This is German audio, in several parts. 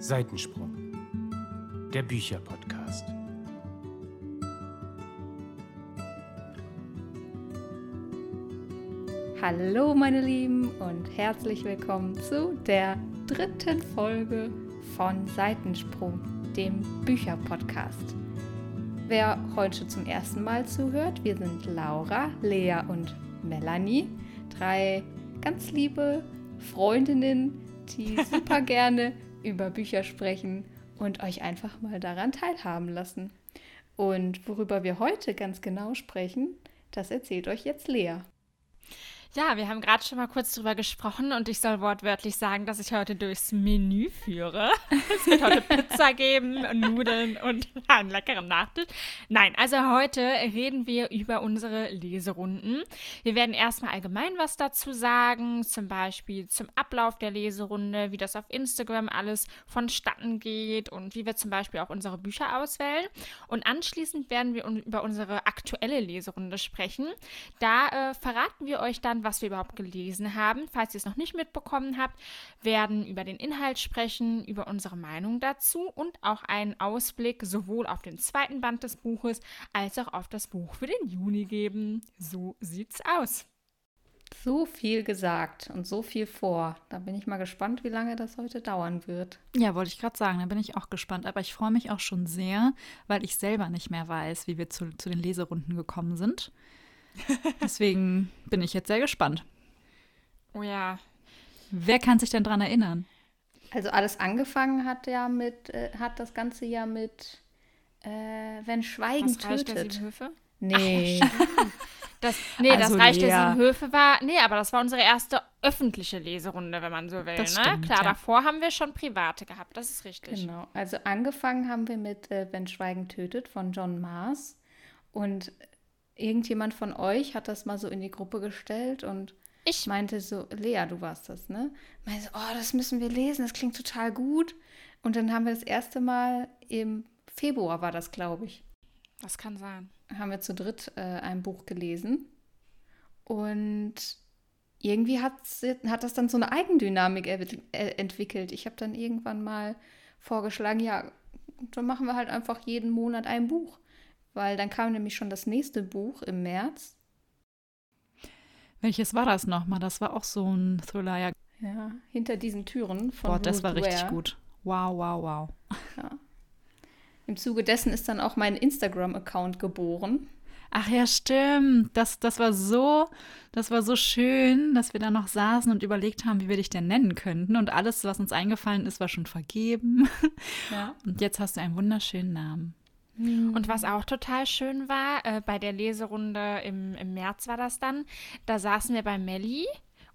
Seitensprung, der Bücherpodcast. Hallo meine Lieben und herzlich willkommen zu der dritten Folge von Seitensprung, dem Bücherpodcast. Wer heute zum ersten Mal zuhört, wir sind Laura, Lea und Melanie, drei ganz liebe Freundinnen, die super gerne über Bücher sprechen und euch einfach mal daran teilhaben lassen. Und worüber wir heute ganz genau sprechen, das erzählt euch jetzt Lea. Ja, wir haben gerade schon mal kurz drüber gesprochen und ich soll wortwörtlich sagen, dass ich heute durchs Menü führe. Es wird heute Pizza geben, Nudeln und einen leckeren Nachtisch. Nein, also heute reden wir über unsere Leserunden. Wir werden erstmal allgemein was dazu sagen, zum Beispiel zum Ablauf der Leserunde, wie das auf Instagram alles vonstatten geht und wie wir zum Beispiel auch unsere Bücher auswählen. Und anschließend werden wir über unsere aktuelle Leserunde sprechen. Da äh, verraten wir euch dann, was wir überhaupt gelesen haben. Falls ihr es noch nicht mitbekommen habt, werden über den Inhalt sprechen, über unsere Meinung dazu und auch einen Ausblick sowohl auf den zweiten Band des Buches als auch auf das Buch für den Juni geben. So sieht's aus. So viel gesagt und so viel vor. Da bin ich mal gespannt, wie lange das heute dauern wird. Ja, wollte ich gerade sagen, da bin ich auch gespannt. Aber ich freue mich auch schon sehr, weil ich selber nicht mehr weiß, wie wir zu, zu den Leserunden gekommen sind. Deswegen bin ich jetzt sehr gespannt. Oh ja. Wer kann sich denn dran erinnern? Also alles angefangen hat ja mit, äh, hat das Ganze ja mit äh, Wenn Schweigen Was Reich der tötet. sieben Höfe? Nee. Das, nee, Also das Reich der Lea. sieben Höfe war. Nee, aber das war unsere erste öffentliche Leserunde, wenn man so will. Das ne? stimmt, Klar, ja. davor haben wir schon private gehabt, das ist richtig. Genau. Also angefangen haben wir mit äh, Wenn Schweigen tötet von John Mars. Und irgendjemand von euch hat das mal so in die Gruppe gestellt und Ich meinte so, Lea, du warst das, ne? Meinte so, oh, das müssen wir lesen, das klingt total gut. Und dann haben wir das erste Mal im Februar war das, glaube ich, Das kann sein. haben wir zu dritt äh, ein Buch gelesen. Und irgendwie hat's, hat das dann so eine Eigendynamik äh, entwickelt. Ich habe dann irgendwann mal vorgeschlagen, ja, dann machen wir halt einfach jeden Monat ein Buch. Weil dann kam nämlich schon das nächste Buch im März. Welches war das nochmal? Das war auch so ein Thriller. Ja, Ja, hinter diesen Türen von boah, das war richtig Ware. gut. Wow, wow, wow. Im Zuge dessen ist dann auch mein Instagram-Account geboren. Ach ja, stimmt. Das, das war so, das war so schön, dass wir da noch saßen und überlegt haben, wie wir dich denn nennen könnten. Und alles, was uns eingefallen ist, war schon vergeben. Ja. Und jetzt hast du einen wunderschönen Namen. Und was auch total schön war, äh, bei der Leserunde im, im März war das dann, da saßen wir bei Melli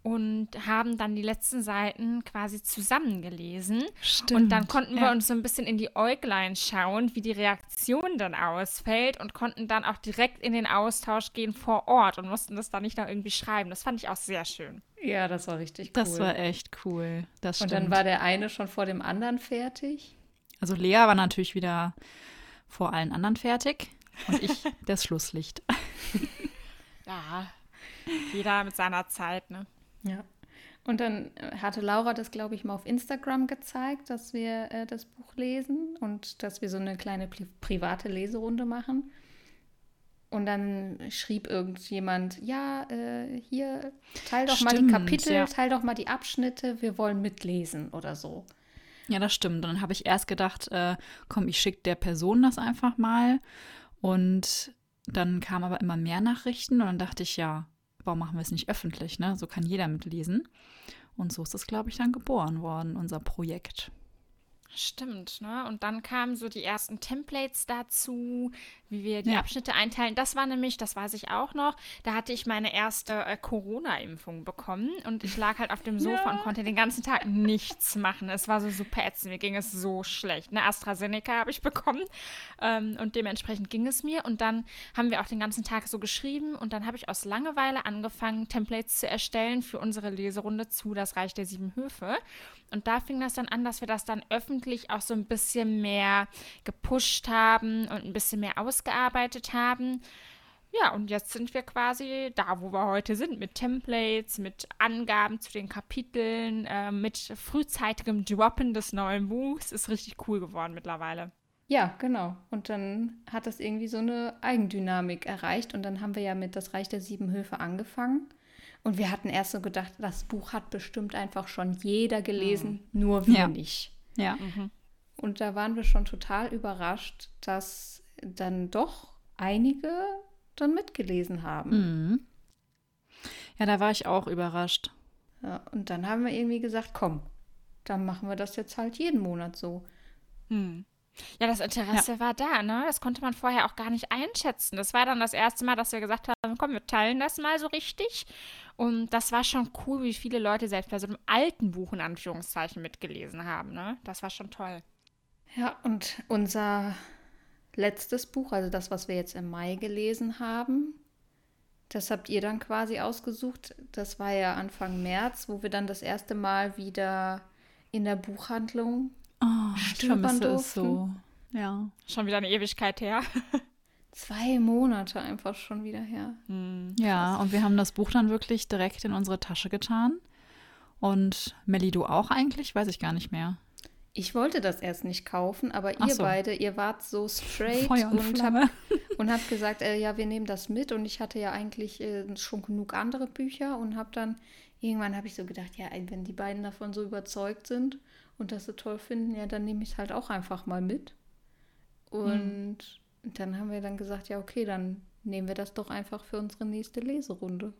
und haben dann die letzten Seiten quasi zusammengelesen. Und dann konnten wir ja. uns so ein bisschen in die Äuglein schauen, wie die Reaktion dann ausfällt und konnten dann auch direkt in den Austausch gehen vor Ort und mussten das dann nicht noch irgendwie schreiben. Das fand ich auch sehr schön. Ja, das war richtig cool. Das war echt cool. Das Und stimmt. dann war der eine schon vor dem anderen fertig. also Lea war natürlich wieder vor allen anderen fertig und ich das Schlusslicht. Ja, jeder mit seiner Zeit, ne? Ja. Und dann äh, hatte Laura das, glaube ich, mal auf Instagram gezeigt, dass wir äh, das Buch lesen und dass wir so eine kleine pri private Leserunde machen. Und dann schrieb irgendjemand, ja, äh, hier, teil doch mal die Stimmt, Kapitel, ja. teil doch mal die Abschnitte, wir wollen mitlesen oder so. Ja, das stimmt. Und dann habe ich erst gedacht, äh, komm, ich schicke der Person das einfach mal. Und dann kamen aber immer mehr Nachrichten und dann dachte ich, ja, warum machen wir es nicht öffentlich, ne? So kann jeder mitlesen. Und so ist es, glaube ich, dann geboren worden, unser Projekt. Stimmt, ne? Und dann kamen so die ersten Templates dazu, wie wir die Ja. Abschnitte einteilen. Das war nämlich, das weiß ich auch noch, da hatte ich meine erste äh, Corona-Impfung bekommen und ich lag halt auf dem Sofa und konnte den ganzen Tag nichts machen. Es war so super ätzend, mir ging es so schlecht. Ne? AstraZeneca habe ich bekommen ähm, und dementsprechend ging es mir. Und dann haben wir auch den ganzen Tag so geschrieben und dann habe ich aus Langeweile angefangen, Templates zu erstellen für unsere Leserunde zu Das Reich der Sieben Höfe. Und da fing das dann an, dass wir das dann öffentlich auch so ein bisschen mehr gepusht haben und ein bisschen mehr ausgearbeitet haben. Ja, und jetzt sind wir quasi da, wo wir heute sind, mit Templates, mit Angaben zu den Kapiteln, äh, mit frühzeitigem Droppen des neuen Buchs. Ist richtig cool geworden mittlerweile. Ja, genau. Und dann hat das irgendwie so eine Eigendynamik erreicht. Und dann haben wir ja mit Das Reich der Sieben Höfe angefangen. Und wir hatten erst so gedacht, das Buch hat bestimmt einfach schon jeder gelesen, nur wir Ja. nicht. Ja. Und da waren wir schon total überrascht, dass dann doch einige dann mitgelesen haben. Mhm. Ja, da war ich auch überrascht. Ja, und dann haben wir irgendwie gesagt, komm, dann machen wir das jetzt halt jeden Monat so. Hm. Ja, das Interesse war da, ne? Das konnte man vorher auch gar nicht einschätzen. Das war dann das erste Mal, dass wir gesagt haben, komm, wir teilen das mal so richtig. Und das war schon cool, wie viele Leute selbst bei so einem alten Buch in Anführungszeichen mitgelesen haben, ne? Das war schon toll. Ja, und unser letztes Buch, also das, was wir jetzt im Mai gelesen haben, das habt ihr dann quasi ausgesucht. Das war ja Anfang März, wo wir dann das erste Mal wieder in der Buchhandlung Oh, ich Stöbern vermisse es so. durften. Ja. Schon wieder eine Ewigkeit her. zwei Monate einfach schon wieder her. Hm. Ja, und wir haben das Buch dann wirklich direkt in unsere Tasche getan. Und Melly, du auch eigentlich? Weiß ich gar nicht mehr. Ich wollte das erst nicht kaufen, aber Ach ihr so. beide, ihr wart so straight Feuer und und habt, und habt gesagt, äh, ja, wir nehmen das mit. Und ich hatte ja eigentlich äh, schon genug andere Bücher und habe dann, irgendwann habe ich so gedacht, ja, wenn die beiden davon so überzeugt sind und das so toll finden, ja, dann nehme ich es halt auch einfach mal mit. Und dann haben wir dann gesagt, ja, okay, dann nehmen wir das doch einfach für unsere nächste Leserunde.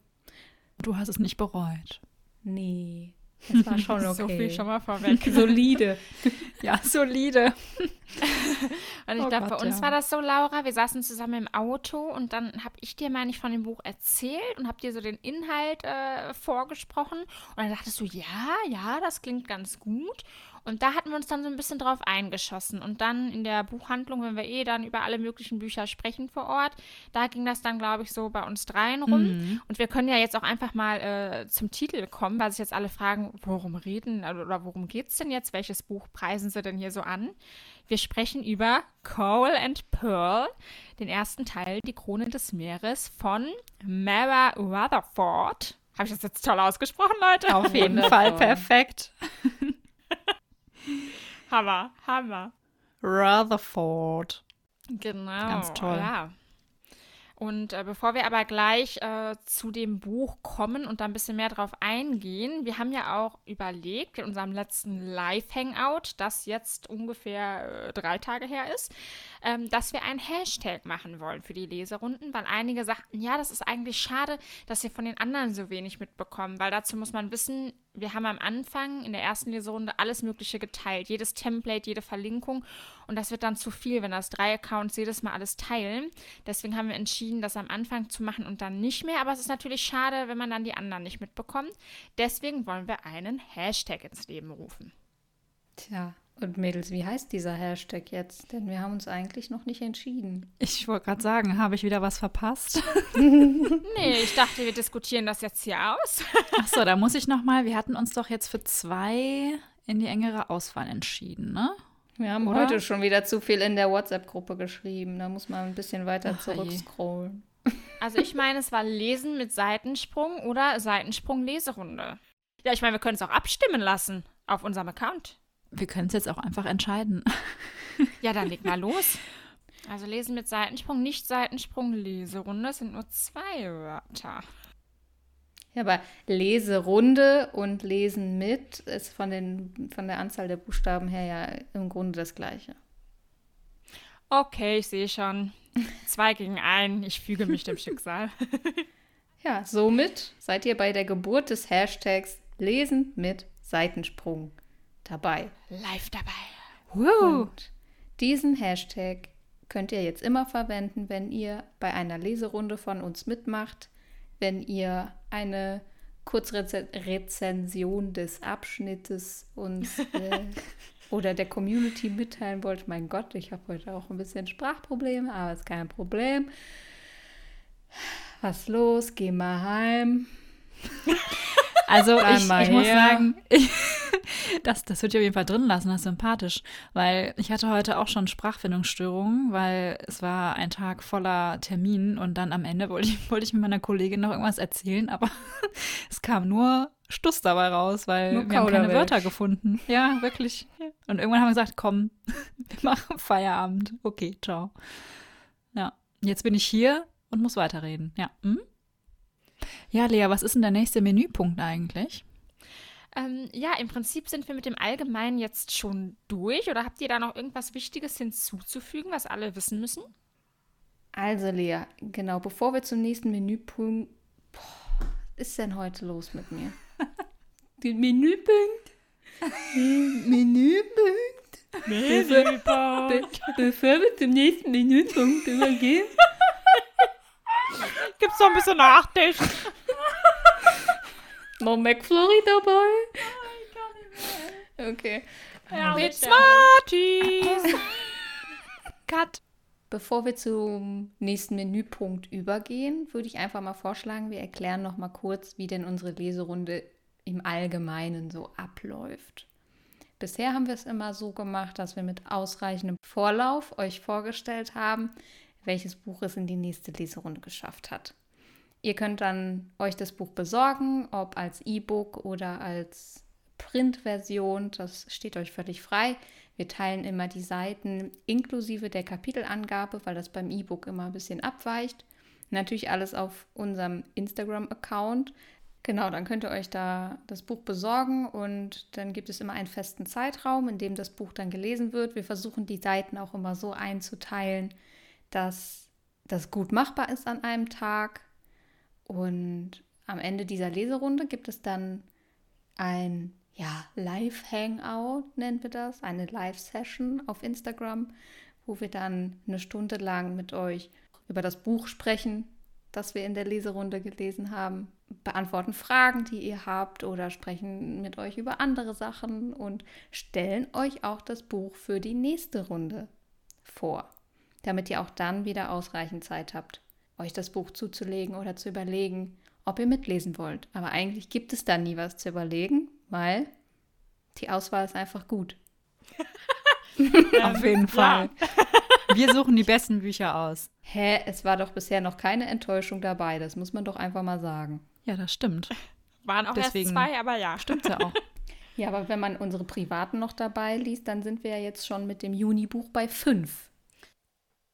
Du hast es nicht bereut. Nee, es war schon okay. So viel schon mal vorweg. Solide. Ja, solide. Und ich Oh glaube, bei uns ja. war das so, Laura, wir saßen zusammen im Auto und dann habe ich dir, meine ich, von dem Buch erzählt und habe dir so den Inhalt äh, vorgesprochen. Und dann dachtest du, ja, ja, das klingt ganz gut. Und da hatten wir uns dann so ein bisschen drauf eingeschossen. Und dann in der Buchhandlung, wenn wir eh dann über alle möglichen Bücher sprechen vor Ort, da ging das dann, glaube ich, so bei uns dreien rum. Mhm. Und wir können ja jetzt auch einfach mal äh, zum Titel kommen, weil sich jetzt alle fragen, worum reden also, oder worum geht es denn jetzt? Welches Buch preisen sie denn hier so an? Wir sprechen über Coral and Pearl, den ersten Teil, Die Krone des Meeres von Mara Rutherford. Habe ich das jetzt toll ausgesprochen, Leute? Auf jeden. Fall perfekt. Hammer, Hammer. Rutherford. Genau. Ganz toll. Ja. Und äh, bevor wir aber gleich äh, zu dem Buch kommen und da ein bisschen mehr drauf eingehen, wir haben ja auch überlegt in unserem letzten Live-Hangout, das jetzt ungefähr äh, drei Tage her ist, ähm, dass wir einen Hashtag machen wollen für die Leserunden, weil einige sagten, ja, das ist eigentlich schade, dass wir von den anderen so wenig mitbekommen, weil dazu muss man wissen, wir haben am Anfang in der ersten Leserunde alles Mögliche geteilt, jedes Template, jede Verlinkung und das wird dann zu viel, wenn das drei Accounts jedes Mal alles teilen. Deswegen haben wir entschieden, das am Anfang zu machen und dann nicht mehr, aber es ist natürlich schade, wenn man dann die anderen nicht mitbekommt. Deswegen wollen wir einen Hashtag ins Leben rufen. Tja, und Mädels, wie heißt dieser Hashtag jetzt? Denn wir haben uns eigentlich noch nicht entschieden. Ich wollte gerade sagen, habe ich wieder was verpasst? Nee, ich dachte, wir diskutieren das jetzt hier aus. Achso, da muss ich noch mal. Wir hatten uns doch jetzt für zwei in die engere Auswahl entschieden, ne? Wir haben Oder? heute schon wieder zu viel in der WhatsApp-Gruppe geschrieben. Da muss man ein bisschen weiter Ach, zurückscrollen. Also ich meine, es war Lesen mit Seitensprung oder Seitensprung-Leserunde. Ja, ich meine, wir können es auch abstimmen lassen auf unserem Account. Wir können es jetzt auch einfach entscheiden. Ja, dann leg mal los. Also Lesen mit Seitensprung, nicht Seitensprung, Leserunde. Das sind nur zwei Wörter. Ja, aber Leserunde und Lesen mit ist von, den, von der Anzahl der Buchstaben her ja im Grunde das Gleiche. Okay, ich sehe schon. Zwei gegen ein. Ich füge mich dem Schicksal. Ja, somit seid ihr bei der Geburt des Hashtags Lesen mit Seitensprung dabei. Live dabei. Und diesen Hashtag könnt ihr jetzt immer verwenden, wenn ihr bei einer Leserunde von uns mitmacht, wenn ihr eine Kurzrezension des Abschnittes uns äh, oder der Community mitteilen wollt. Mein Gott, ich habe heute auch ein bisschen Sprachprobleme, aber ist kein Problem. Was los? Geh mal heim. Also ich, ich muss sagen, ich, Das, das würde ich auf jeden Fall drin lassen, das ist sympathisch. Weil ich hatte heute auch schon Sprachfindungsstörungen, weil es war ein Tag voller Terminen und dann am Ende wollte ich, wollte ich mit meiner Kollegin noch irgendwas erzählen, aber es kam nur Stuss dabei raus, weil Nur wir haben keine. Wörter gefunden. Ja, wirklich. Und irgendwann haben wir gesagt, komm, wir machen Feierabend. Okay, ciao. Ja, jetzt bin ich hier und muss weiterreden. Ja. Hm? Ja, Lea, was ist denn der nächste Menüpunkt eigentlich? Ähm, ja, im Prinzip sind wir mit dem Allgemeinen jetzt schon durch. Oder habt ihr da noch irgendwas Wichtiges hinzuzufügen, was alle wissen müssen? Also Lea, genau, bevor wir zum nächsten Menüpunkt... Boah, was ist denn heute los mit mir? Den Menüpunkt? Menüpunkt? Be bevor wir zum nächsten Menüpunkt übergehen, Gibt's noch ein bisschen Nachtisch? Noch McFlurry dabei? Okay. Ja, mit Smarties. Cut. Bevor wir zum nächsten Menüpunkt übergehen, würde ich einfach mal vorschlagen, wir erklären noch mal kurz, wie denn unsere Leserunde im Allgemeinen so abläuft. Bisher haben wir es immer so gemacht, dass wir mit ausreichendem Vorlauf euch vorgestellt haben, welches Buch es in die nächste Leserunde geschafft hat. Ihr könnt dann euch das Buch besorgen, ob als E-Book oder als Printversion, das steht euch völlig frei. Wir teilen immer die Seiten inklusive der Kapitelangabe, weil das beim E-Book immer ein bisschen abweicht. Natürlich alles auf unserem Instagram-Account. Genau, dann könnt ihr euch da das Buch besorgen und dann gibt es immer einen festen Zeitraum, in dem das Buch dann gelesen wird. Wir versuchen die Seiten auch immer so einzuteilen, dass das gut machbar ist an einem Tag. Und am Ende dieser Leserunde gibt es dann ein ja, Live-Hangout, nennen wir das, eine Live-Session auf Instagram, wo wir dann eine Stunde lang mit euch über das Buch sprechen, das wir in der Leserunde gelesen haben, beantworten Fragen, die ihr habt oder sprechen mit euch über andere Sachen und stellen euch auch das Buch für die nächste Runde vor, damit ihr auch dann wieder ausreichend Zeit habt, euch das Buch zuzulegen oder zu überlegen, ob ihr mitlesen wollt. Aber eigentlich gibt es da nie was zu überlegen, weil die Auswahl ist einfach gut. Auf jeden Fall. Wir suchen die besten Bücher aus. Hä, es war doch bisher noch keine Enttäuschung dabei, das muss man doch einfach mal sagen. Ja, das stimmt. Waren auch Deswegen- erst zwei, aber ja. Stimmt ja auch. Ja, aber wenn man unsere privaten noch dabei liest, dann sind wir ja jetzt schon mit dem Juni-Buch bei fünf.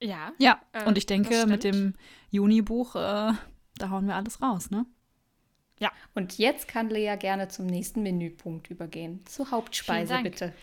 Ja. Ja, Äh, und ich denke, mit dem Juni-Buch, äh, da hauen wir alles raus, ne? Und jetzt kann Lea gerne zum nächsten Menüpunkt übergehen. Zur Hauptspeise, bitte.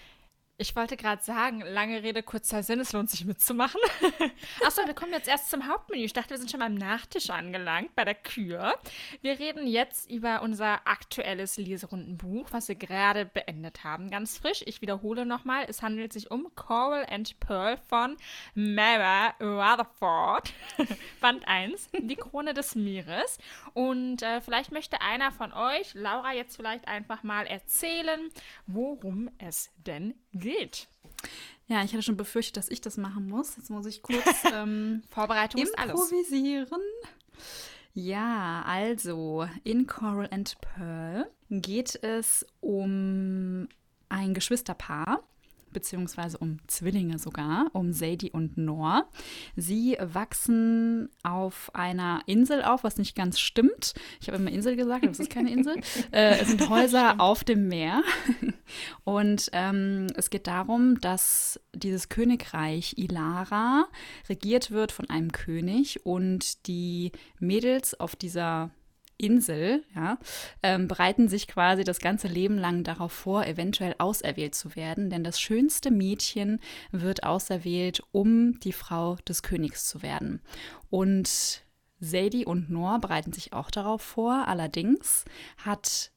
Ich wollte gerade sagen, lange Rede, kurzer Sinn, es lohnt sich mitzumachen. Achso, wir kommen jetzt erst zum Hauptmenü. Ich dachte, wir sind schon beim Nachtisch angelangt, bei der Kür. Wir reden jetzt über unser aktuelles Leserundenbuch, was wir gerade beendet haben. Ganz frisch, ich wiederhole nochmal, es handelt sich um Coral and Pearl von Mara Rutherford. Band 1, Die Krone des Meeres. Und äh, vielleicht möchte einer von euch, Laura, jetzt vielleicht einfach mal erzählen, worum es denn geht. Ja, ich hatte schon befürchtet, dass ich das machen muss. Jetzt muss ich kurz ähm, Vorbereitung improvisieren. Ja, also in Coral and Pearl geht es um ein Geschwisterpaar, beziehungsweise um Zwillinge sogar, um Sadie und Noor. Sie wachsen auf einer Insel auf, was nicht ganz stimmt. Ich habe immer Insel gesagt, aber es ist keine Insel. äh, es sind Häuser auf dem Meer. Und ähm, es geht darum, dass dieses Königreich Ilara regiert wird von einem König und die Mädels auf dieser Insel, ja, ähm, bereiten sich quasi das ganze Leben lang darauf vor, eventuell auserwählt zu werden, denn das schönste Mädchen wird auserwählt, um die Frau des Königs zu werden. Und Sadie und Noor bereiten sich auch darauf vor. Allerdings hat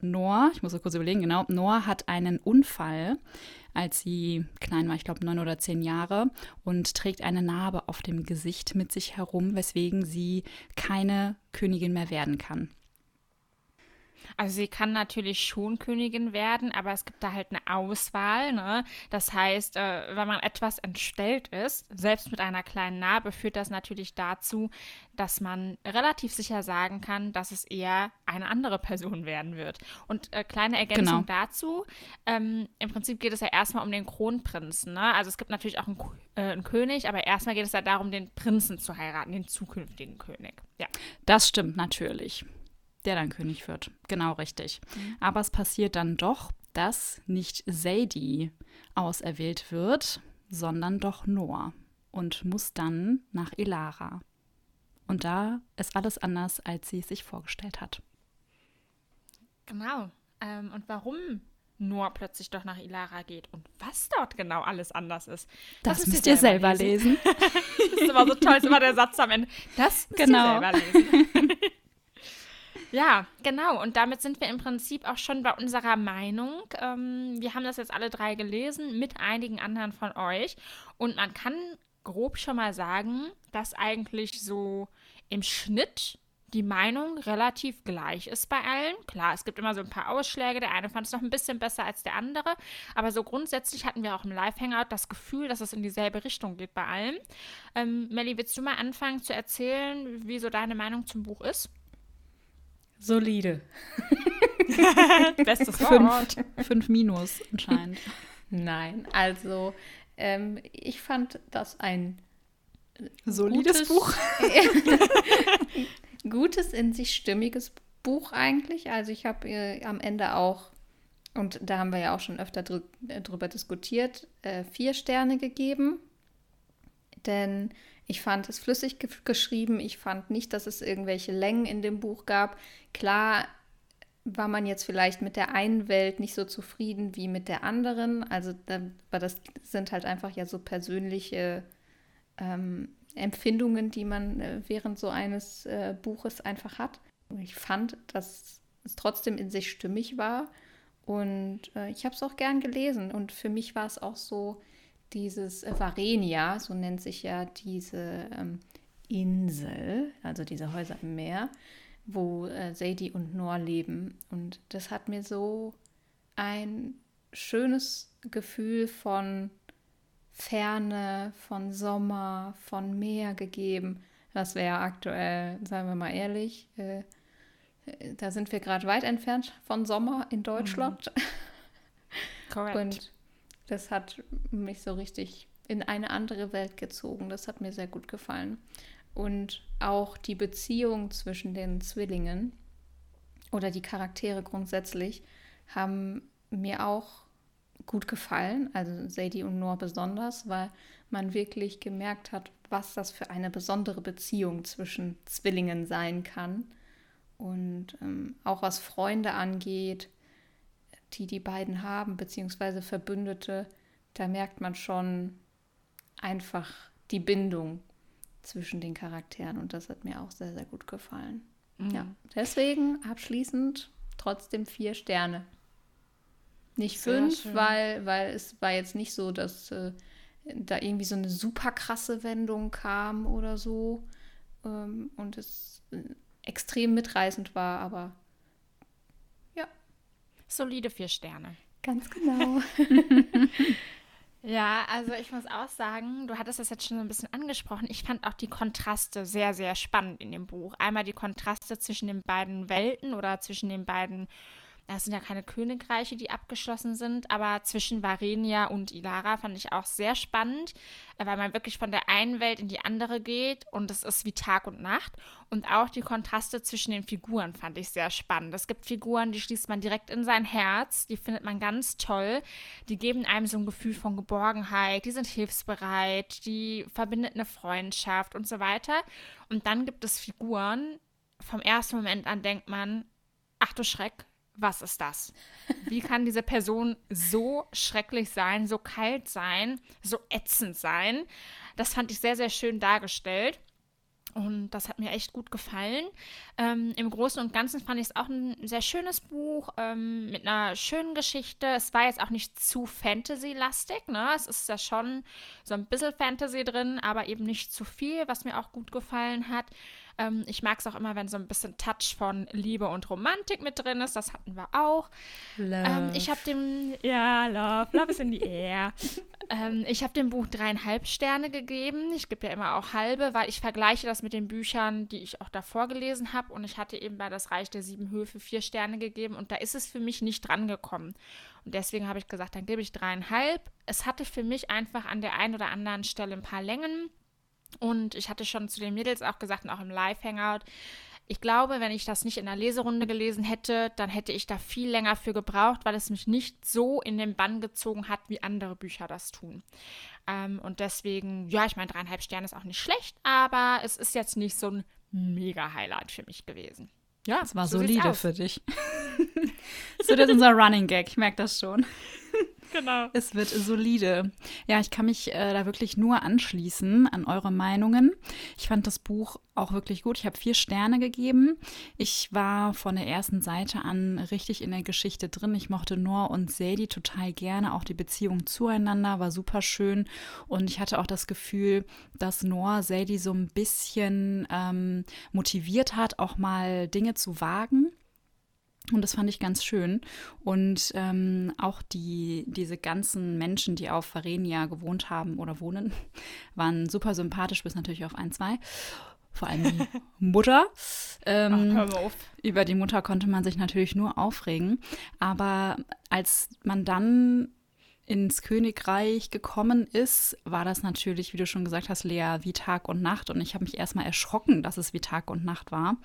Noor, ich muss kurz überlegen, genau, Noor hat einen Unfall, als sie klein war, ich glaube neun oder zehn Jahre, und trägt eine Narbe auf dem Gesicht mit sich herum, weswegen sie keine Königin mehr werden kann. Also sie kann natürlich schon Königin werden, aber es gibt da halt eine Auswahl. Ne? Das heißt, äh, wenn man etwas entstellt ist, selbst mit einer kleinen Narbe, führt das natürlich dazu, dass man relativ sicher sagen kann, dass es eher eine andere Person werden wird. Und äh, kleine Ergänzung genau. dazu, ähm, im Prinzip geht es ja erstmal um den Kronprinzen. Ne? Also es gibt natürlich auch einen, äh, einen König, aber erstmal geht es ja darum, den Prinzen zu heiraten, den zukünftigen König. Ja. Das stimmt natürlich. Der dann König wird. Genau richtig. Mhm. Aber es passiert dann doch, dass nicht Sadie auserwählt wird, sondern doch Noah und muss dann nach Elara. Und da ist alles anders, als sie es sich vorgestellt hat. Genau. Ähm, und warum Noah plötzlich doch nach Ilara geht und was dort genau alles anders ist. Das, das müsst ihr selber lesen. lesen. das ist immer so toll, ist immer der Satz am Ende. Das müsst genau. ihr selber lesen. ja, genau. Und damit sind wir im Prinzip auch schon bei unserer Meinung. Ähm, wir haben das jetzt alle drei gelesen mit einigen anderen von euch. Und man kann grob schon mal sagen, dass eigentlich so im Schnitt die Meinung relativ gleich ist bei allen. Klar, es gibt immer so ein paar Ausschläge. Der eine fand es noch ein bisschen besser als der andere. Aber so grundsätzlich hatten wir auch im Live-Hangout das Gefühl, dass es in dieselbe Richtung geht bei allen. Ähm, Melli, willst du mal anfangen zu erzählen, wie so deine Meinung zum Buch ist? Solide. Bestes Wort. Fünf, fünf Minus anscheinend. Nein, also ähm, ich fand das ein solides gutes, Buch. gutes, in sich stimmiges Buch eigentlich. Also ich habe äh, am Ende auch, und da haben wir ja auch schon öfter drü äh, drüber diskutiert, äh, vier Sterne gegeben. Denn ich fand es flüssig ge geschrieben. Ich fand nicht, dass es irgendwelche Längen in dem Buch gab. Klar war man jetzt vielleicht mit der einen Welt nicht so zufrieden wie mit der anderen. Also, aber das sind halt einfach ja so persönliche ähm, Empfindungen, die man äh, während so eines äh, Buches einfach hat. Ich fand, dass es trotzdem in sich stimmig war. Und äh, ich habe es auch gern gelesen. Und für mich war es auch so dieses äh, Varenia, so nennt sich ja diese ähm, Insel, also diese Häuser im Meer, wo äh, Sadie und Noah leben. Und das hat mir so ein schönes Gefühl von Ferne, von Sommer, von Meer gegeben. Das wäre aktuell, sagen wir mal ehrlich, äh, äh da sind wir gerade weit entfernt von Sommer in Deutschland. Mhm. Und das hat mich so richtig in eine andere Welt gezogen. Das hat mir sehr gut gefallen. Und auch die Beziehung zwischen den Zwillingen oder die Charaktere grundsätzlich haben mir auch gut gefallen, also Sadie und Noah besonders, weil man wirklich gemerkt hat, was das für eine besondere Beziehung zwischen Zwillingen sein kann. Und ähm, auch was Freunde angeht, die die beiden haben, beziehungsweise Verbündete, da merkt man schon einfach die Bindung zwischen den Charakteren. Und das hat mir auch sehr, sehr gut gefallen. Mhm. Ja, deswegen abschließend trotzdem vier Sterne. Nicht Sehr fünf, schön. weil, weil es war jetzt nicht so, dass äh, da irgendwie so eine super krasse Wendung kam oder so ähm, und es äh, extrem mitreißend war, aber. Solide vier Sterne. Ganz genau. ja, also ich muss auch sagen, du hattest das jetzt schon ein bisschen angesprochen. Ich fand auch die Kontraste sehr, sehr spannend in dem Buch. Einmal die Kontraste zwischen den beiden Welten oder zwischen den beiden es sind ja keine Königreiche, die abgeschlossen sind, aber zwischen Varenia und Ilara fand ich auch sehr spannend, weil man wirklich von der einen Welt in die andere geht und es ist wie Tag und Nacht. Und auch die Kontraste zwischen den Figuren fand ich sehr spannend. Es gibt Figuren, die schließt man direkt in sein Herz, die findet man ganz toll. Die geben einem so ein Gefühl von Geborgenheit, die sind hilfsbereit, die verbindet eine Freundschaft und so weiter. Und dann gibt es Figuren, vom ersten Moment an denkt man, ach du Schreck, was ist das? Wie kann diese Person so schrecklich sein, so kalt sein, so ätzend sein? Das fand ich sehr, sehr schön dargestellt. Und das hat mir echt gut gefallen. Ähm, Im Großen und Ganzen fand ich es auch ein sehr schönes Buch ähm, mit einer schönen Geschichte. Es war jetzt auch nicht zu Fantasy-lastig. Ne? Es ist ja schon so ein bisschen Fantasy drin, aber eben nicht zu viel, was mir auch gut gefallen hat. Ähm, ich mag es auch immer, wenn so ein bisschen Touch von Liebe und Romantik mit drin ist. Das hatten wir auch. Ähm, ich habe dem, ja, Love, Love is in the air. ähm, ich habe dem Buch dreieinhalb Sterne gegeben. Ich gebe ja immer auch halbe, weil ich vergleiche das mit den Büchern, die ich auch davor gelesen habe. Und ich hatte eben bei Das Reich der Sieben Höfe vier Sterne gegeben. Und da ist es für mich nicht drangekommen. Und deswegen habe ich gesagt, dann gebe ich dreieinhalb. Es hatte für mich einfach an der einen oder anderen Stelle ein paar Längen. Und ich hatte schon zu den Mädels auch gesagt und auch im Live-Hangout, ich glaube, wenn ich das nicht in der Leserunde gelesen hätte, dann hätte ich da viel länger für gebraucht, weil es mich nicht so in den Bann gezogen hat, wie andere Bücher das tun. Ähm, und deswegen, ja, ich meine, dreieinhalb Sterne ist auch nicht schlecht, aber es ist jetzt nicht so ein Mega-Highlight für mich gewesen. Ja, es war so solide für dich. so, das ist unser Running Gag, ich merke das schon. Genau. Es wird solide. Ja, ich kann mich äh, da wirklich nur anschließen an eure Meinungen. Ich fand das Buch auch wirklich gut. Ich habe vier Sterne gegeben. Ich war von der ersten Seite an richtig in der Geschichte drin. Ich mochte Noah und Sadie total gerne. Auch die Beziehung zueinander war super schön. Und ich hatte auch das Gefühl, dass Noah Sadie so ein bisschen ähm, motiviert hat, auch mal Dinge zu wagen und das fand ich ganz schön. Und ähm, auch die, diese ganzen Menschen, die auf Varenia gewohnt haben oder wohnen, waren super sympathisch, bis natürlich auf ein, zwei. Vor allem die Mutter. Ähm, Ach, über die Mutter konnte man sich natürlich nur aufregen. Aber als man dann ins Königreich gekommen ist, war das natürlich, wie du schon gesagt hast, Lea, wie Tag und Nacht. Und ich habe mich erstmal erschrocken, dass es wie Tag und Nacht war,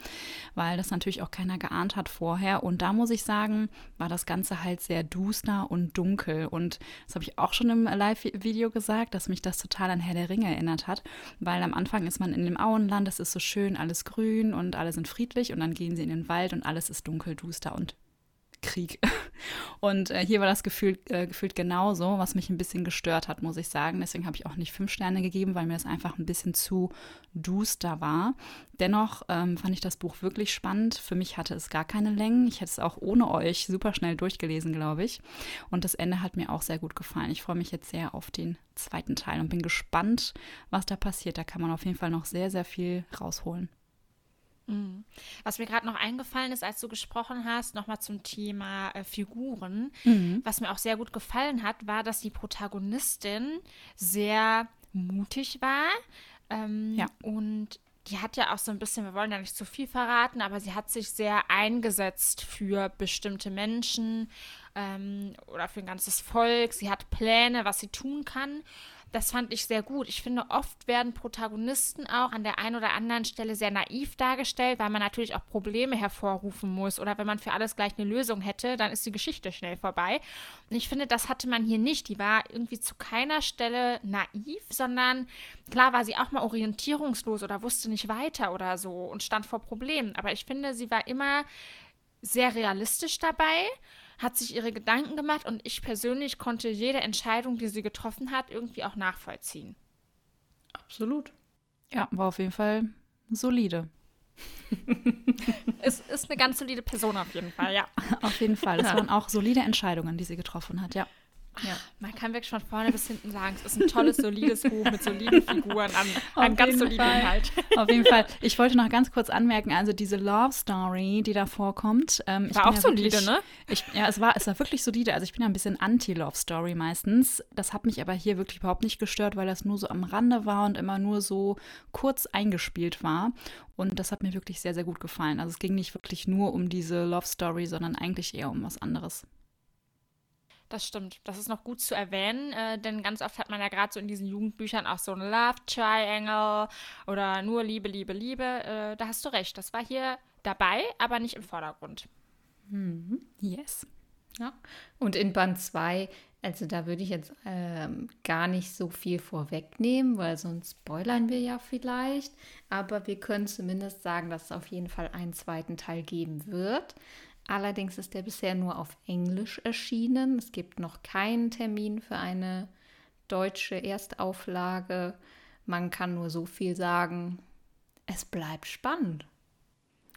weil das natürlich auch keiner geahnt hat vorher. Und da muss ich sagen, war das Ganze halt sehr duster und dunkel. Und das habe ich auch schon im Live-Video gesagt, dass mich das total an Herr der Ringe erinnert hat, weil am Anfang ist man in dem Auenland, es ist so schön, alles grün und alle sind friedlich. Und dann gehen sie in den Wald und alles ist dunkel, duster und Krieg. Und äh, hier war das Gefühl, äh, gefühlt genauso, was mich ein bisschen gestört hat, muss ich sagen. Deswegen habe ich auch nicht fünf Sterne gegeben, weil mir das einfach ein bisschen zu duster war. Dennoch ähm, fand ich das Buch wirklich spannend. Für mich hatte es gar keine Längen. Ich hätte es auch ohne euch super schnell durchgelesen, glaube ich. Und das Ende hat mir auch sehr gut gefallen. Ich freue mich jetzt sehr auf den zweiten Teil und bin gespannt, was da passiert. Da kann man auf jeden Fall noch sehr, sehr viel rausholen. Mhm. Was mir gerade noch eingefallen ist, als du gesprochen hast, nochmal zum Thema äh, Figuren. Mhm. Was mir auch sehr gut gefallen hat, war, dass die Protagonistin sehr mutig war. Ähm, ja. Und die hat ja auch so ein bisschen, wir wollen ja nicht zu viel verraten, aber sie hat sich sehr eingesetzt für bestimmte Menschen ähm, oder für ein ganzes Volk. Sie hat Pläne, was sie tun kann. Das fand ich sehr gut. Ich finde, oft werden Protagonisten auch an der einen oder anderen Stelle sehr naiv dargestellt, weil man natürlich auch Probleme hervorrufen muss. Oder wenn man für alles gleich eine Lösung hätte, dann ist die Geschichte schnell vorbei. Und ich finde, das hatte man hier nicht. Die war irgendwie zu keiner Stelle naiv, sondern klar war sie auch mal orientierungslos oder wusste nicht weiter oder so und stand vor Problemen. Aber ich finde, sie war immer sehr realistisch dabei hat sich ihre Gedanken gemacht und ich persönlich konnte jede Entscheidung, die sie getroffen hat, irgendwie auch nachvollziehen. Absolut. Ja, war auf jeden Fall solide. es ist eine ganz solide Person auf jeden Fall, ja. Auf jeden Fall. Es ja. waren auch solide Entscheidungen, die sie getroffen hat, ja. Ja. Man kann wirklich von vorne bis hinten sagen, es ist ein tolles, solides Buch mit soliden Figuren an einem ganz soliden Fall. Inhalt. Auf jeden Fall. Ich wollte noch ganz kurz anmerken, also diese Love Story, die da vorkommt. Ähm, war auch ja solide, wirklich, ne? Ich, ja, es war, es war wirklich solide. Also ich bin ja ein bisschen anti-Love Story meistens. Das hat mich aber hier wirklich überhaupt nicht gestört, weil das nur so am Rande war und immer nur so kurz eingespielt war. Und das hat mir wirklich sehr, sehr gut gefallen. Also es ging nicht wirklich nur um diese Love Story, sondern eigentlich eher um was anderes. Das stimmt. Das ist noch gut zu erwähnen, äh, denn ganz oft hat man ja gerade so in diesen Jugendbüchern auch so ein Love Triangle oder nur Liebe, Liebe, Liebe. Äh, da hast du recht. Das war hier dabei, aber nicht im Vordergrund. Mhm. Yes. Ja. Und in Band 2, also da würde ich jetzt ähm, gar nicht so viel vorwegnehmen, weil sonst spoilern wir ja vielleicht. Aber wir können zumindest sagen, dass es auf jeden Fall einen zweiten Teil geben wird. Allerdings ist der bisher nur auf Englisch erschienen. Es gibt noch keinen Termin für eine deutsche Erstauflage. Man kann nur so viel sagen. Es bleibt spannend.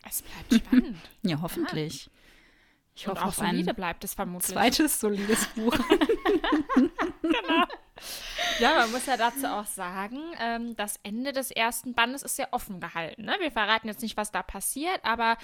Es bleibt spannend. ja, hoffentlich. Ja. Ich hoffe, auch solide bleibt es vermutlich. Zweites solides Buch. genau. Ja, man muss ja dazu auch sagen, ähm, das Ende des ersten Bandes ist sehr offen gehalten. Ne? Wir verraten jetzt nicht, was da passiert, aber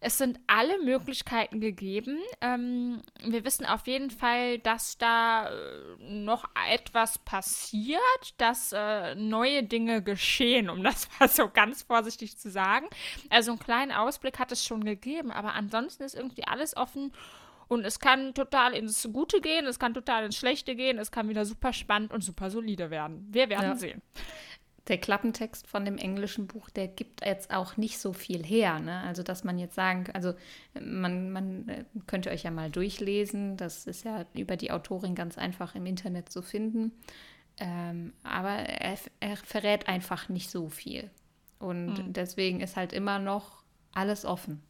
es sind alle Möglichkeiten gegeben. Ähm, wir wissen auf jeden Fall, dass da äh, noch etwas passiert, dass äh, neue Dinge geschehen, um das mal so ganz vorsichtig zu sagen. Also einen kleinen Ausblick hat es schon gegeben, aber ansonsten ist irgendwie alles offen. Und es kann total ins Gute gehen, es kann total ins Schlechte gehen, es kann wieder super spannend und super solide werden. Wir werden Ja. sehen. Der Klappentext von dem englischen Buch, der gibt jetzt auch nicht so viel her. Ne? Also, dass man jetzt sagen, also man, man äh, könnt ihr euch ja mal durchlesen. Das ist ja über die Autorin ganz einfach im Internet zu finden. Ähm, aber er, er verrät einfach nicht so viel. Und deswegen ist halt immer noch alles offen.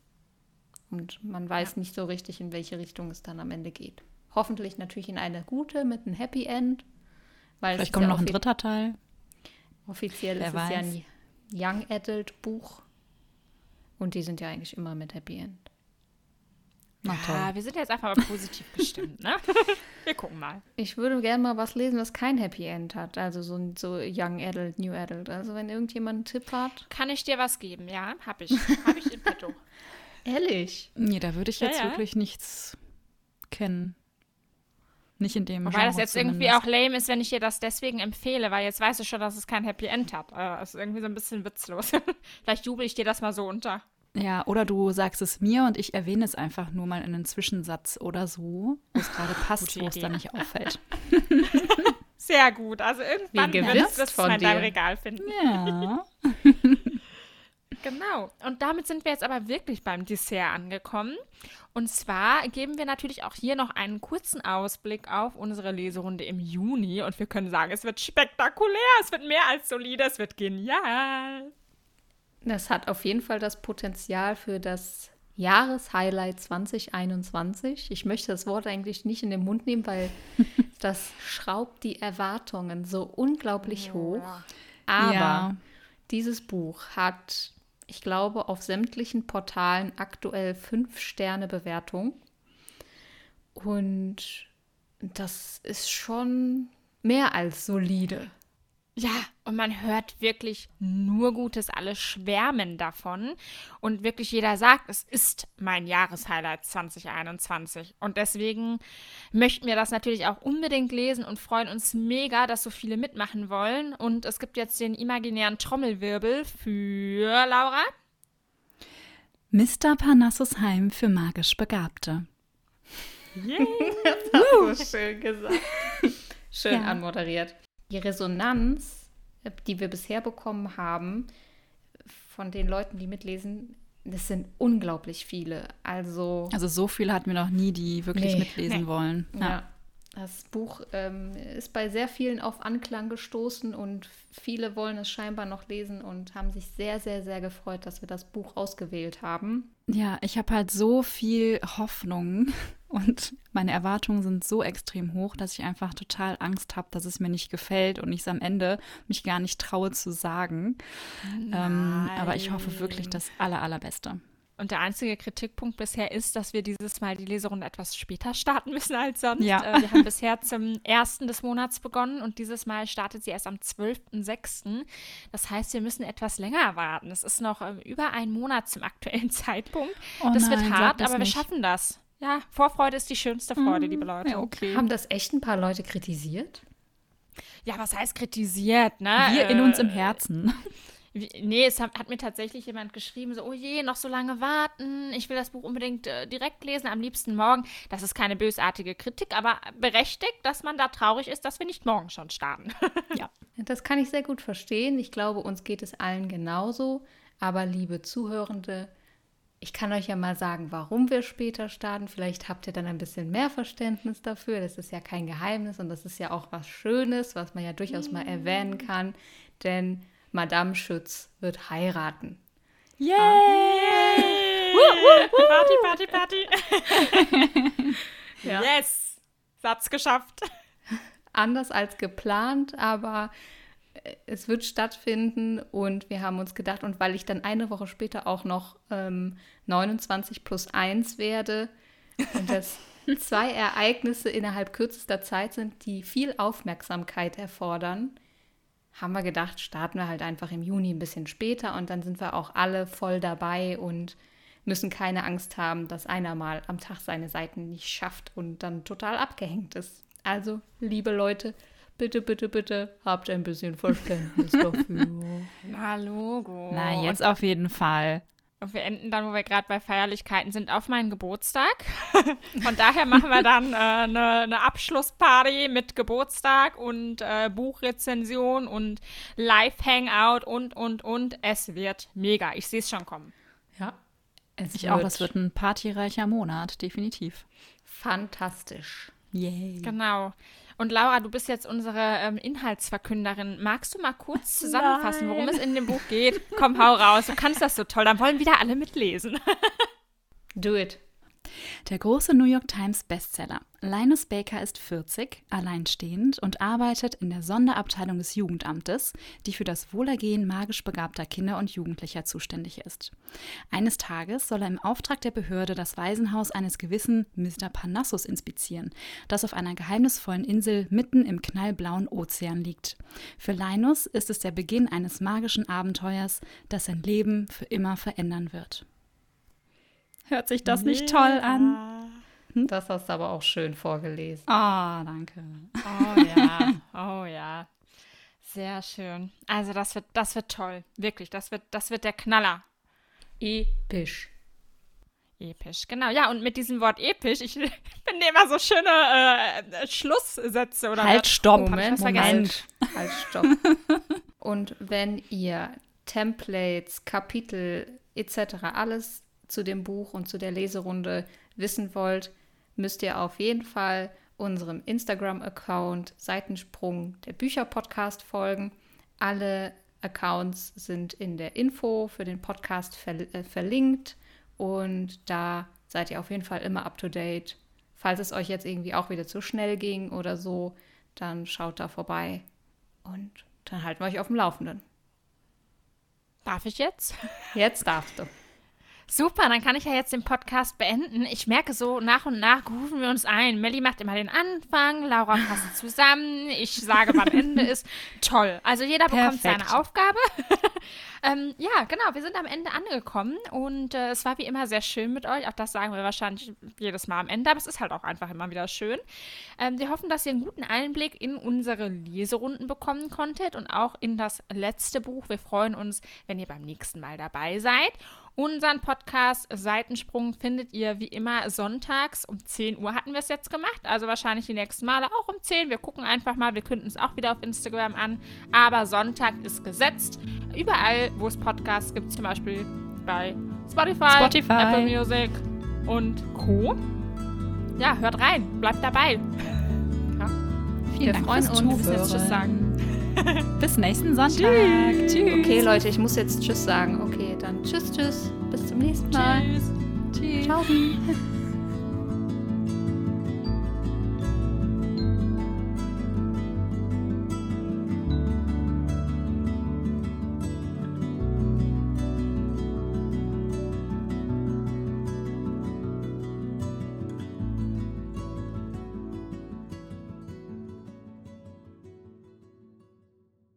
Und man weiß nicht so richtig, in welche Richtung es dann am Ende geht. Hoffentlich natürlich in eine gute mit einem Happy End. Weil Vielleicht kommt ja noch ein dritter Teil. Offiziell Wer ist es ja weiß. ein Young Adult Buch. Und die sind ja eigentlich immer mit Happy End. Na. Ja, wir sind jetzt einfach mal positiv gestimmt, ne? Wir gucken mal. Ich würde gerne mal was lesen, was kein Happy End hat. Also so, so Young Adult, New Adult. Also wenn irgendjemand einen Tipp hat. Kann ich dir was geben? Ja, hab ich. Hab ich in petto. Ehrlich. Nee, da würde ich Ja, jetzt ja. wirklich nichts kennen. Nicht in dem Wobei das Genre jetzt irgendwie zumindest. auch lame ist, wenn ich dir das deswegen empfehle, weil jetzt weißt du schon, dass es kein Happy End hat. Äh, Das ist irgendwie so ein bisschen witzlos. Vielleicht jubel ich dir das mal so unter. Ja, oder du sagst es mir und ich erwähne es einfach nur mal in einem Zwischensatz oder so, wo es gerade passt, wo es dann nicht auffällt. Sehr gut. Also irgendwann wirst du es von mal in deinem dir. Regal finden. Ja. Genau. Und damit sind wir jetzt aber wirklich beim Dessert angekommen. Und zwar geben wir natürlich auch hier noch einen kurzen Ausblick auf unsere Leserunde im Juni. Und wir können sagen, es wird spektakulär, es wird mehr als solide, es wird genial. Das hat auf jeden Fall das Potenzial für das Jahreshighlight 2021. Ich möchte das Wort eigentlich nicht in den Mund nehmen, weil das schraubt die Erwartungen so unglaublich hoch. Aber Ja. dieses Buch hat, ich glaube, auf sämtlichen Portalen aktuell fünf Sterne Bewertung. Und das ist schon mehr als solide. Ja, und man hört wirklich nur Gutes, alle schwärmen davon. Und wirklich jeder sagt, es ist mein Jahreshighlight 2021. Und deswegen möchten wir das natürlich auch unbedingt lesen und freuen uns mega, dass so viele mitmachen wollen. Und es gibt jetzt den imaginären Trommelwirbel für Laura. Mr. Parnassus Heim für magisch Begabte. so schön gesagt. Schön Ja. anmoderiert. Die Resonanz, äh, die wir bisher bekommen haben, von den Leuten, die mitlesen, das sind unglaublich viele. Also, Also so viele hatten wir noch nie, die wirklich Nee. mitlesen Nee. wollen. ja. Das Buch ähm, ist bei sehr vielen auf Anklang gestoßen und viele wollen es scheinbar noch lesen und haben sich sehr, sehr, sehr gefreut, dass wir das Buch ausgewählt haben. Ja, ich habe halt so viel Hoffnung und meine Erwartungen sind so extrem hoch, dass ich einfach total Angst habe, dass es mir nicht gefällt und ich es am Ende mich gar nicht traue zu sagen. Ähm, aber ich hoffe wirklich das aller, allerbeste. Und der einzige Kritikpunkt bisher ist, dass wir dieses Mal die Leserunde etwas später starten müssen als sonst. Ja. Äh, wir haben bisher zum ersten des Monats begonnen und dieses Mal startet sie erst am 12.06. Das heißt, wir müssen etwas länger warten. Es ist noch ähm, über ein Monat zum aktuellen Zeitpunkt. Oh das nein, wird hart, das aber wir nicht. schaffen das. Ja, Vorfreude ist die schönste Freude, liebe Leute. Ja, okay. Haben das echt ein paar Leute kritisiert? Ja, was heißt kritisiert, ne? Wir in Äh, uns im Herzen. Wie, nee, es hat, hat mir tatsächlich jemand geschrieben, so, oh je, noch so lange warten, ich will das Buch unbedingt äh, direkt lesen, am liebsten morgen. Das ist keine bösartige Kritik, aber berechtigt, dass man da traurig ist, dass wir nicht morgen schon starten. Ja. Das kann ich sehr gut verstehen. Ich glaube, uns geht es allen genauso. Aber liebe Zuhörende, ich kann euch ja mal sagen, warum wir später starten. Vielleicht habt ihr dann ein bisschen mehr Verständnis dafür. Das ist ja kein Geheimnis und das ist ja auch was Schönes, was man ja durchaus mal erwähnen kann. Denn Madame Schütz wird heiraten. Party, Party, Party. Ja. Yes! Satz geschafft. anders als geplant, aber äh, es wird stattfinden und wir haben uns gedacht, und weil ich dann eine Woche später auch noch ähm, 29 plus 1 werde und das zwei Ereignisse innerhalb kürzester Zeit sind, die viel Aufmerksamkeit erfordern, haben wir gedacht, starten wir halt einfach im Juni ein bisschen später und dann sind wir auch alle voll dabei und müssen keine Angst haben, dass einer mal am Tag seine Seiten nicht schafft und dann total abgehängt ist. Also, liebe Leute, bitte, bitte, bitte, habt ein bisschen Verständnis dafür. Na, Logo. Na, jetzt auf jeden Fall. Und wir enden dann, wo wir gerade bei Feierlichkeiten sind, auf meinen Geburtstag. Von daher machen wir dann eine äh, ne Abschlussparty mit Geburtstag und äh, Buchrezension und Live-Hangout und, und, und. Es wird mega. Ich sehe es schon kommen. Ja, es Ich auch, das wird ein partyreicher Monat, definitiv. fantastisch. Yay. Genau. Und Laura, du bist jetzt unsere ähm, Inhaltsverkünderin. Magst du mal kurz zusammenfassen, worum es in dem Buch geht? Komm, hau raus. Du kannst das so toll. Dann wollen wieder alle mitlesen. Do it. Der große New York Times Bestseller. Linus Baker ist 40, alleinstehend und arbeitet in der Sonderabteilung des Jugendamtes, die für das Wohlergehen magisch begabter Kinder und Jugendlicher zuständig ist. Eines Tages soll er im Auftrag der Behörde das Waisenhaus eines gewissen Mr. Parnassus inspizieren, das auf einer geheimnisvollen Insel mitten im knallblauen Ozean liegt. Für Linus ist es der Beginn eines magischen Abenteuers, das sein Leben für immer verändern wird. Hört sich das nicht toll an? Das hast du aber auch schön vorgelesen. Ah, danke. Oh ja, oh ja. Sehr schön. Also das wird, das wird toll. Wirklich, das wird, das wird der Knaller. Episch. Episch, genau. Ja, und mit diesem Wort episch, ich finde immer so schöne äh, Schlusssätze oder Halt, stopp. Was vergessen? Moment. Halt, stopp. Und wenn ihr Templates, Kapitel etc. alles zu dem Buch und zu der Leserunde wissen wollt, müsst ihr auf jeden Fall unserem Instagram-Account Seitensprung der Bücher-Podcast folgen. Alle Accounts sind in der Info für den Podcast ver äh, verlinkt und da seid ihr auf jeden Fall immer up to date. Falls es euch jetzt irgendwie auch wieder zu schnell ging oder so, dann schaut da vorbei und dann halten wir euch auf dem Laufenden. Darf ich jetzt? Jetzt darfst du. Super, dann kann ich ja jetzt den Podcast beenden. Ich merke so, nach und nach rufen wir uns ein. Melli macht immer den Anfang, Laura fasst zusammen, ich sage, wann Ende ist. Toll. Also jeder bekommt Perfekt. seine Aufgabe. ähm, ja, genau, wir sind am Ende angekommen und äh, es war wie immer sehr schön mit euch. Auch das sagen wir wahrscheinlich jedes Mal am Ende, aber es ist halt auch einfach immer wieder schön. Ähm, wir hoffen, dass ihr einen guten Einblick in unsere Leserunden bekommen konntet und auch in das letzte Buch. Wir freuen uns, wenn ihr beim nächsten Mal dabei seid. Unseren Podcast Seitensprung findet ihr wie immer sonntags um 10 Uhr hatten wir es jetzt gemacht. Also wahrscheinlich die nächsten Male auch um 10. Wir gucken einfach mal. Wir künden es auch wieder auf Instagram an. Aber Sonntag ist gesetzt. Überall, wo es Podcasts gibt, zum Beispiel bei Spotify, Spotify. Apple Music und Co. Ja, hört rein. Bleibt dabei. Vielen Wir Dank freuen fürs uns. Willst Tschüss sagen. Bis nächsten Sonntag. Tschüss. Okay, Leute, ich muss jetzt Tschüss sagen. Okay, dann Tschüss, Tschüss. Bis zum nächsten Mal. Tschüss. Tschüss. Ciao.